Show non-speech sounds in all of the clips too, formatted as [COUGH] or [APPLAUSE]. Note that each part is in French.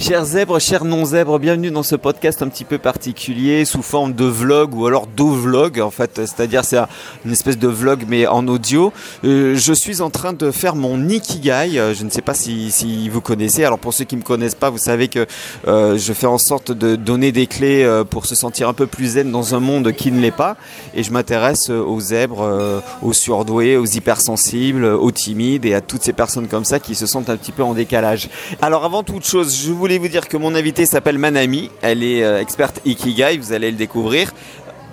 Chers zèbres, chers non-zèbres, bienvenue dans ce podcast un petit peu particulier sous forme de vlog ou alors d'au-vlog en fait, c'est-à-dire c'est une espèce de vlog mais en audio. Euh, je suis en train de faire mon Ikigai, euh, je ne sais pas si, vous connaissez, alors pour ceux qui ne me connaissent pas, vous savez que euh, je fais en sorte de donner des clés pour se sentir un peu plus zen dans un monde qui ne l'est pas et je m'intéresse aux zèbres, aux surdoués, aux hypersensibles, aux timides et à toutes ces personnes comme ça qui se sentent un petit peu en décalage. Alors avant toute chose, je voulais vous dire que mon invitée s'appelle Manami. Elle est euh, experte Ikigai, vous allez le découvrir.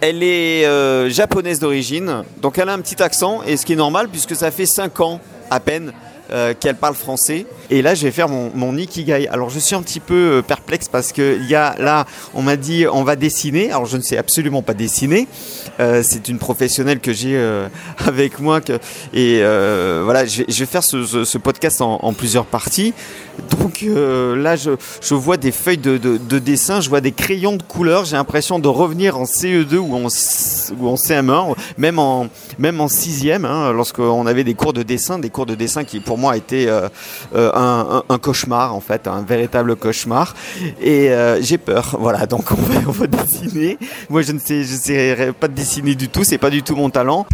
Elle est euh, japonaise d'origine, donc elle a un petit accent, et ce qui est normal puisque ça fait 5 ans à peine euh, qu'elle parle français. Et là, je vais faire mon, mon Ikigai. Alors, je suis un petit peu euh, perplexe parce que y a là, on m'a dit, on va dessiner. Alors, je ne sais absolument pas dessiner. Euh, c'est une professionnelle que j'ai [LAUGHS] avec moi. Que, et voilà, je vais, faire ce, podcast en, plusieurs parties. Donc là, je, je, vois des feuilles de, dessin, je vois des crayons de couleur. J'ai l'impression de revenir en CE2 ou en, ou en CM1, même en, même en sixième, hein, lorsqu'on avait des cours de dessin, des cours de dessin qui, pour moi, étaient euh, euh, un, cauchemar, en fait, un véritable cauchemar. Et euh, j'ai peur. [LAUGHS] Voilà, donc on va, dessiner. Moi, je ne sais, je sais pas dessiner du tout. C'est pas du tout mon talent.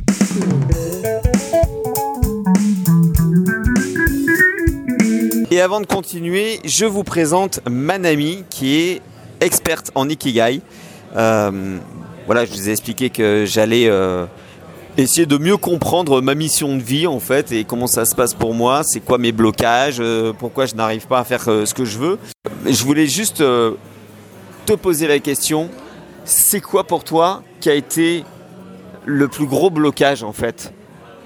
Et avant de continuer, je vous présente Manami, qui est experte en Ikigai. Voilà, je vous ai expliqué que j'allais essayer de mieux comprendre ma mission de vie, en fait, et comment ça se passe pour moi, c'est quoi mes blocages, euh, pourquoi je n'arrive pas à faire euh, ce que je veux. Je voulais juste euh, te poser la question, c'est quoi pour toi qui a été le plus gros blocage, en fait?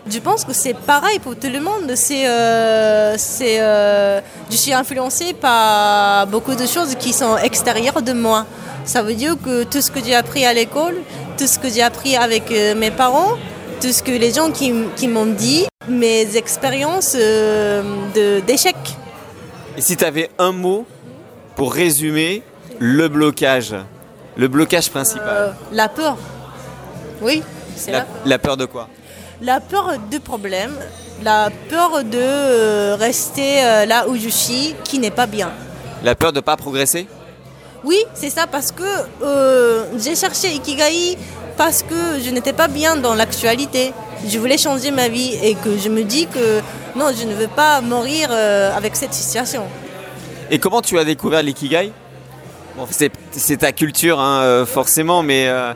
Je pense que c'est pareil pour tout le monde. C'est, je suis influencée par beaucoup de choses qui sont extérieures de moi. Ça veut dire que tout ce que j'ai appris à l'école, tout ce que j'ai appris avec mes parents, tout ce que les gens qui, qui m'ont dit, mes expériences euh, de, d'échec. Et si tu avais un mot pour résumer le blocage, le blocage principal Euh, La peur. Oui, c'est la, la, peur de quoi? La peur du problème, la peur de euh, rester euh, là où je suis, qui n'est pas bien. La peur de ne pas progresser? Oui, c'est ça, parce que euh, j'ai cherché Ikigai parce que je n'étais pas bien dans l'actualité. Je voulais changer ma vie et que je me dis que non, je ne veux pas mourir euh, avec cette situation. Et comment tu as découvert l'ikigai? Bon, c'est, ta culture, hein, euh, forcément, mais euh,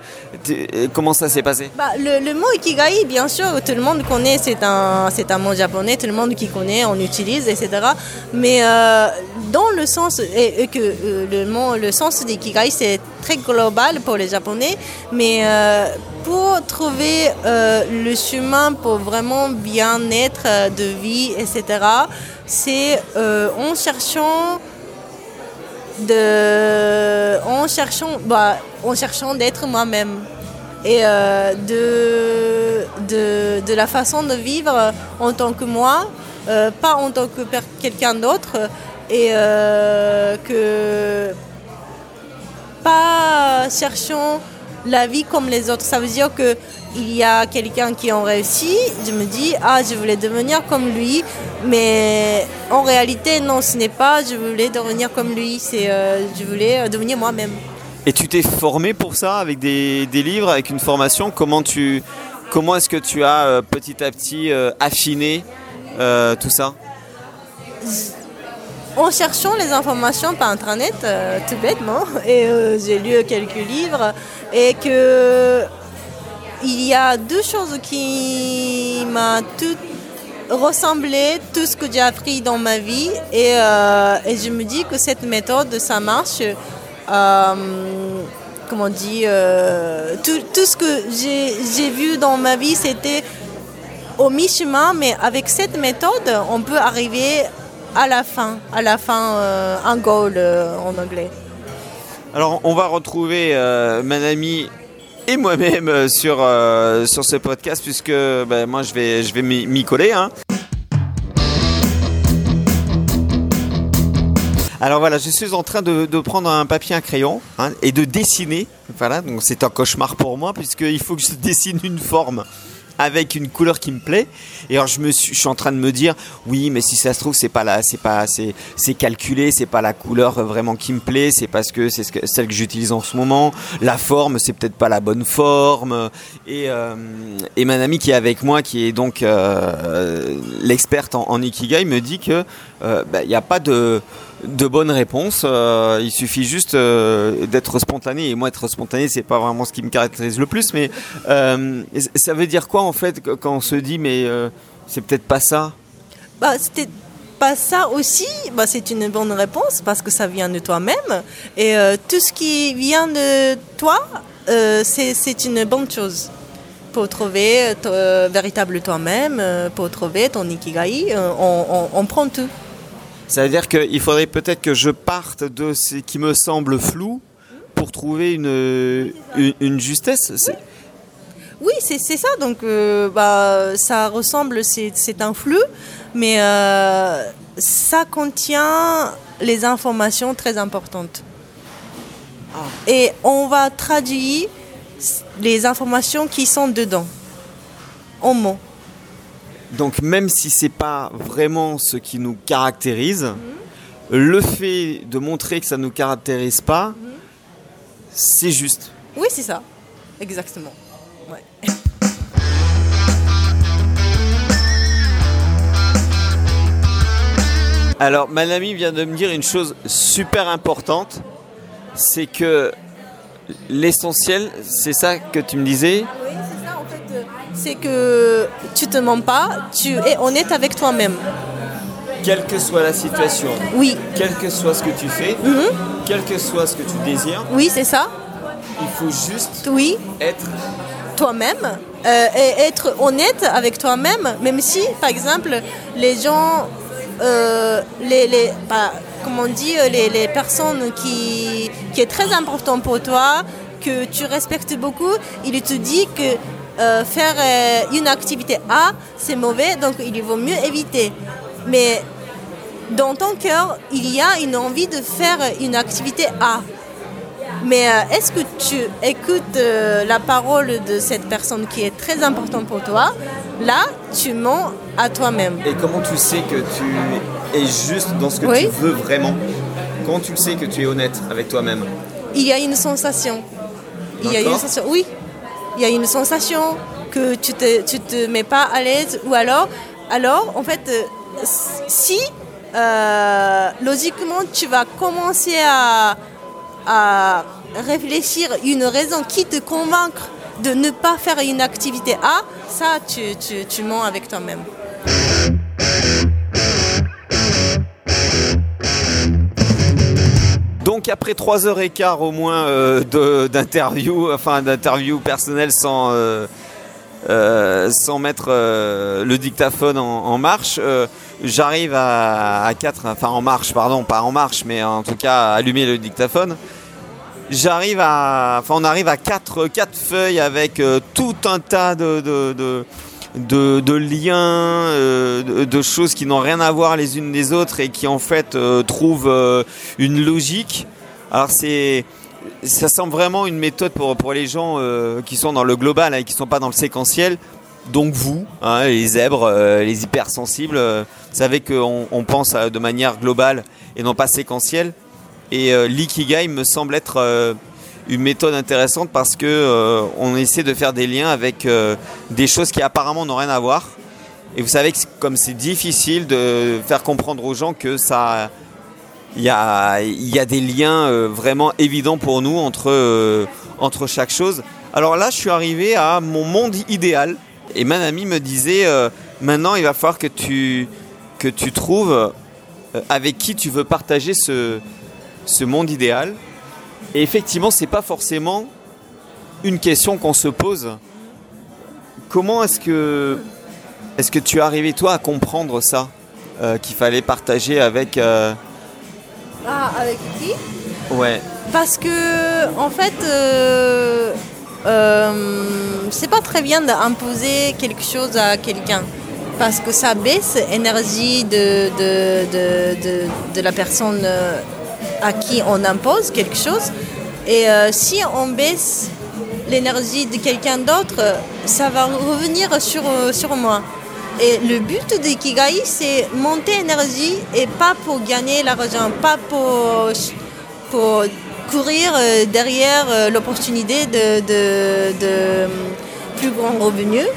comment ça s'est passé? Bah, le, le mot Ikigai, bien sûr, tout le monde connaît, c'est un, un mot japonais, tout le monde qui connaît, on utilise, etc. Mais euh, dans le sens, et, et que euh, le, mot, le sens d'Ikigai, c'est très global pour les Japonais, mais euh, pour trouver euh, le chemin pour vraiment bien-être euh, de vie, etc., c'est en cherchant de en cherchant bah, en cherchant d'être moi-même et de, de, de la façon de vivre en tant que moi pas en tant que quelqu'un d'autre et que cherchant la vie comme les autres. Ça veut dire que il y a quelqu'un qui a réussi je me dis ah je voulais devenir comme lui. Mais en réalité non ce n'est pas je voulais devenir comme lui. C'est euh, je voulais euh, devenir moi-même. Et tu t'es formé pour ça avec des, des livres, avec une formation? Comment, tu, comment est-ce que tu as euh, petit à petit euh, affiné tout ça? En cherchant les informations par internet euh, tout bêtement [LAUGHS] et euh, j'ai lu quelques livres et que il y a deux choses qui m'ont tout ressemblé tout ce que j'ai appris dans ma vie et, euh, je me dis que cette méthode ça marche comment on dit tout, ce que j'ai vu dans ma vie c'était au mi-chemin mais avec cette méthode on peut arriver à la fin à la fin euh, un goal euh, en anglais Alors, on va retrouver euh, Manami et moi-même euh, sur, sur ce podcast, puisque ben, moi, je vais, je vais m'y m'y coller. Hein. Alors voilà, je suis en train de, de prendre un papier, un crayon hein, et de dessiner. Voilà, donc c'est un cauchemar pour moi puisqu'il faut que je dessine une forme. Avec une couleur qui me plaît. Et alors je suis, en train de me dire, oui, mais si ça se trouve c'est pas là, c'est pas, c'est, c'est calculé, c'est pas la couleur vraiment qui me plaît, c'est parce que c'est celle que j'utilise en ce moment. La forme, c'est peut-être pas la bonne forme. Et euh, et ma amie qui est avec moi, qui est donc euh, l'experte en, en ikigai, me dit que euh, bah, il n'y a pas de de bonnes réponses. euh, il suffit juste euh, d'être spontané. Et moi, être spontané, c'est pas vraiment ce qui me caractérise le plus. Mais euh, ça veut dire quoi en fait quand on se dit mais c'est peut-être pas ça? Bah, c'était pas ça aussi. Bah, c'est une bonne réponse parce que ça vient de toi-même. Et tout ce qui vient de toi, c'est une bonne chose. Pour trouver ton véritable toi-même, pour trouver ton ikigai, on- on prend tout. Ça veut dire qu'il faudrait peut-être que je parte de ce qui me semble flou pour trouver une, une, une justesse. C'est- Oui, c'est c'est ça. Donc, euh, bah, ça ressemble, c'est c'est un flux, mais euh, ça contient les informations très importantes. Et on va traduire les informations qui sont dedans en mots. Donc même si c'est pas vraiment ce qui nous caractérise, le fait de montrer que ça nous caractérise pas, c'est juste. Oui, c'est ça. Exactement. Ouais. Alors, Manami vient de me dire une chose super importante, c'est que l'essentiel, c'est ça que tu me disais, C'est que tu te mens pas, tu es honnête avec toi-même. quelle que soit la situation, Oui, quel que soit ce que tu fais, quel que soit ce que tu désires, oui, c'est ça. il faut juste Oui, être toi-même euh, et être honnête avec toi-même, même si, par exemple, les gens, euh, les, les, bah, comment on dit, les, les personnes qui, qui est très important pour toi, que tu respectes beaucoup, il te dit que euh, faire euh, une activité A, c'est mauvais, donc il vaut mieux éviter. Mais dans ton cœur, il y a une envie de faire une activité A. Mais euh, est-ce que tu écoutes la parole de cette personne qui est très importante pour toi? Là, tu mens à toi-même. Et comment tu sais que tu es juste dans ce que Oui. tu veux vraiment? Comment tu le sais que tu es honnête avec toi-même? Il y a une sensation. Il y a une sensation. Oui. Il y a une sensation que tu te, te mets pas à l'aise ou alors, alors en fait, euh, si euh, logiquement tu vas commencer à, à réfléchir une raison qui te convaincre de ne pas faire une activité A, ça tu, tu, tu mens avec toi-même. Donc après 3h15 au moins euh, d'interview, enfin d'interview personnelle sans, euh, euh, sans mettre euh, le dictaphone en, en marche, euh, j'arrive à, à 4, enfin en marche, pardon, pas en marche, mais en tout cas allumer le dictaphone. J'arrive à, enfin on arrive à 4 quatre feuilles avec tout un tas de, de, de, de- liens, euh, de, choses qui n'ont rien à voir les unes des autres et qui en fait euh, trouvent euh, une logique. Alors c'est, ça semble vraiment une méthode pour, pour les gens qui sont dans le global hein, et qui ne sont pas dans le séquentiel. Donc vous, hein, les zèbres, les hypersensibles, vous savez qu'on on pense de manière globale et non pas séquentielle. Et l'ikigai me semble être une méthode intéressante parce que euh, on essaie de faire des liens avec euh, des choses qui apparemment n'ont rien à voir. Et vous savez que comme c'est difficile de faire comprendre aux gens que ça, il y a, des liens euh, vraiment évidents pour nous entre, chaque chose. Alors là, je suis arrivé à mon monde idéal. Et ma amie me disait, maintenant, il va falloir que tu, trouves avec qui tu veux partager ce monde idéal. Et effectivement, c'est pas forcément une question qu'on se pose. Comment est-ce que, est-ce que tu es arrivé toi à comprendre ça, euh, qu'il fallait partager avec, euh, Ah, avec qui? Ouais, Parce que, en fait, euh, euh, c'est pas très bien d'imposer quelque chose à quelqu'un. Parce que ça baisse l'énergie de, de, de, de, de la personne à qui on impose quelque chose. Et euh, si on baisse l'énergie de quelqu'un d'autre, ça va revenir sur, sur moi. Et le but de Ikigai, c'est monter énergie et pas pour gagner l'argent, pas pour, pour courir euh, derrière euh, l'opportunité de, de, de, plus grands revenus.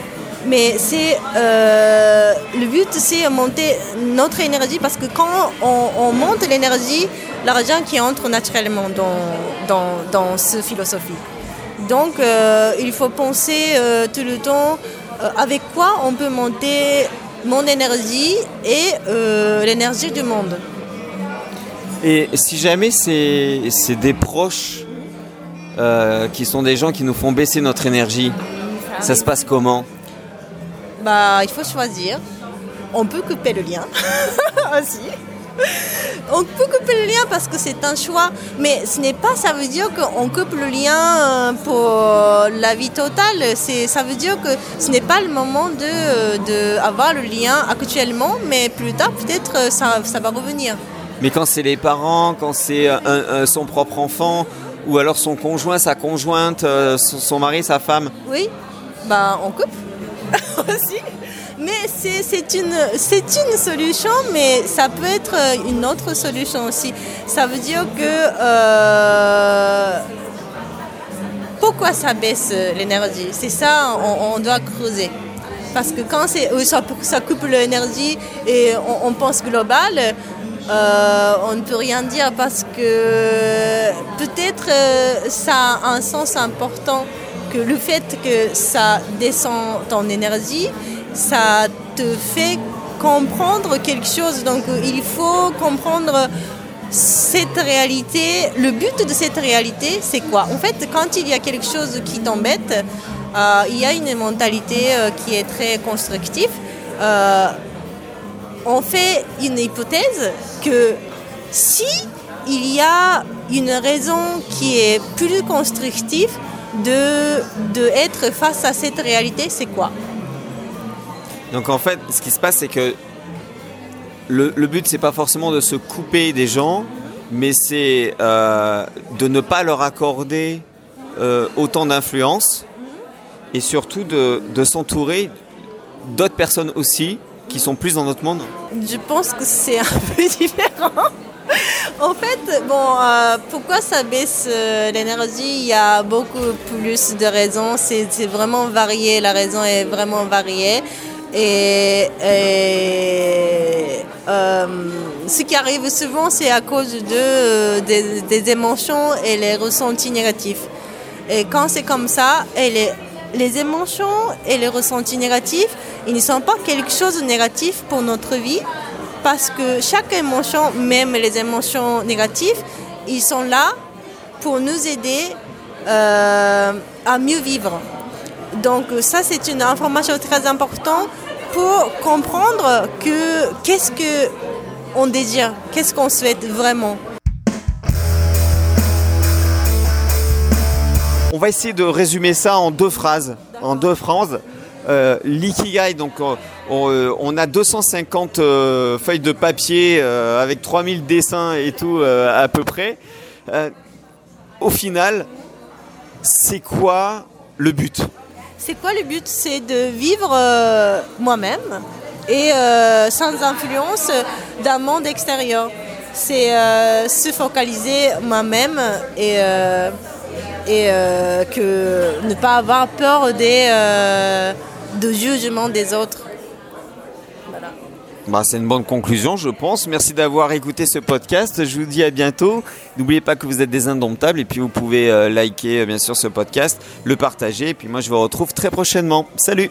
Mais c'est euh, but, c'est monter notre énergie parce que quand on, monte l'énergie, l'argent qui entre naturellement dans, dans, dans cette philosophie. Donc, il faut penser tout le temps euh, avec quoi on peut monter mon énergie et euh, l'énergie du monde. Et si jamais c'est des proches euh, qui sont des gens qui nous font baisser notre énergie, ça se passe comment? Bah, il faut choisir. On peut couper le lien [LAUGHS] aussi. on peut couper le lien parce que c'est un choix, mais ce n'est pas, ça veut dire qu'on coupe le lien euh, pour la vie totale. C'est, ça veut dire que ce n'est pas le moment de, de avoir le lien actuellement, mais plus tard peut-être euh, ça, ça va revenir. Mais quand c'est les parents, quand c'est son propre enfant, ou alors son conjoint, sa conjointe, euh, son, mari, sa femme. Oui, bah on coupe [LAUGHS] aussi. Mais c'est une, une solution, mais ça peut être une autre solution aussi. Ça veut dire que euh, pourquoi ça baisse l'énergie? C'est ça, on, doit creuser. Parce que quand ça, ça coupe l'énergie et on, pense global, euh, on ne peut rien dire parce que peut-être euh, ça a un sens important que le fait que ça descend en énergie ça te fait comprendre quelque chose. Donc il faut comprendre cette réalité. Le but de cette réalité, c'est quoi? En fait, quand il y a quelque chose qui t'embête, euh, il y a une mentalité euh, qui est très constructive. Euh, on fait une hypothèse que si il y a une raison qui est plus constructive de, de être face à cette réalité, c'est quoi? Donc en fait, ce qui se passe, c'est que le, but, c'est pas forcément de se couper des gens, mais c'est euh, de ne pas leur accorder euh, autant d'influence et surtout de, s'entourer d'autres personnes aussi qui sont plus dans notre monde. Je pense que c'est un peu [LAUGHS] différent. en fait, bon, euh, pourquoi ça baisse l'énergie? Il y a beaucoup plus de raisons. C'est vraiment varié. La raison est vraiment variée. Et, euh, ce qui arrive souvent, c'est à cause de, euh, des, émotions et les ressentis négatifs. Et quand c'est comme ça, et les, les émotions et les ressentis négatifs, ils ne sont pas quelque chose de négatif pour notre vie, parce que chaque émotion, même les émotions négatives, ils sont là pour nous aider euh, à mieux vivre. Donc ça, c'est une information très importante pour comprendre que qu'est-ce que on désire, qu'est-ce qu'on souhaite vraiment. On va essayer de résumer ça en deux phrases, en deux phrases. Euh, L'ikigai, donc on, on, a 250 euh, feuilles de papier euh, avec 3000 dessins et tout euh, à peu près. au final, c'est quoi le but? C'est quoi le but? C'est de vivre euh, moi-même et euh, sans influence d'un monde extérieur. C'est euh, se focaliser moi-même et, ne pas avoir peur des, de jugement des autres. Bah, c'est une bonne conclusion, je pense. Merci d'avoir écouté ce podcast. Je vous dis à bientôt. N'oubliez pas que vous êtes des indomptables et puis vous pouvez euh, liker euh, bien sûr ce podcast, le partager. Et puis moi, je vous retrouve très prochainement. Salut